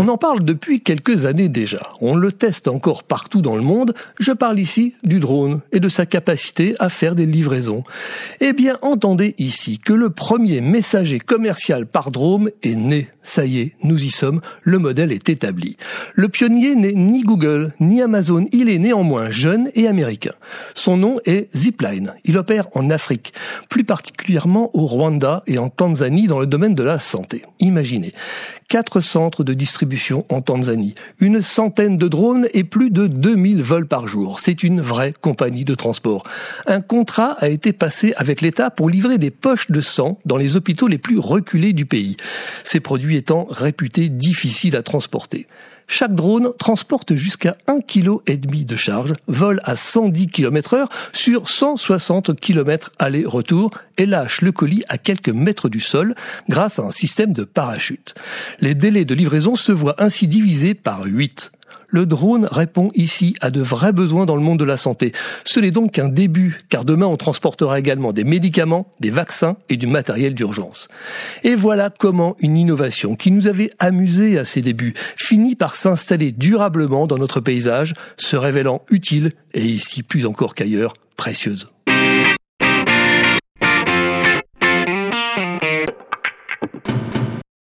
On en parle depuis quelques années déjà. On le teste encore partout dans le monde. Je parle ici du drone et de sa capacité à faire des livraisons. Eh bien, entendez ici que le premier messager commercial par drone est né. Ça y est, nous y sommes, le modèle est établi. Le pionnier n'est ni Google, ni Amazon, il est néanmoins jeune et américain. Son nom est Zipline. Il opère en Afrique, plus particulièrement au Rwanda et en Tanzanie dans le domaine de la santé. Imaginez, quatre centres de distribution en Tanzanie, une centaine de drones et plus de 2000 vols par jour. C'est une vraie compagnie de transport. Un contrat a été passé avec l'État pour livrer des poches de sang dans les hôpitaux les plus reculés du pays. Ces produits étant réputés difficiles à transporter. Chaque drone transporte jusqu'à 1,5 kg de charge, vole à 110 km heure sur 160 km aller-retour et lâche le colis à quelques mètres du sol grâce à un système de parachute. Les délais de livraison se voient ainsi divisés par 8. Le drone répond ici à de vrais besoins dans le monde de la santé. Ce n'est donc qu'un début, car demain on transportera également des médicaments, des vaccins et du matériel d'urgence. Et voilà comment une innovation qui nous avait amusés à ses débuts finit par s'installer durablement dans notre paysage, se révélant utile et ici plus encore qu'ailleurs précieuse.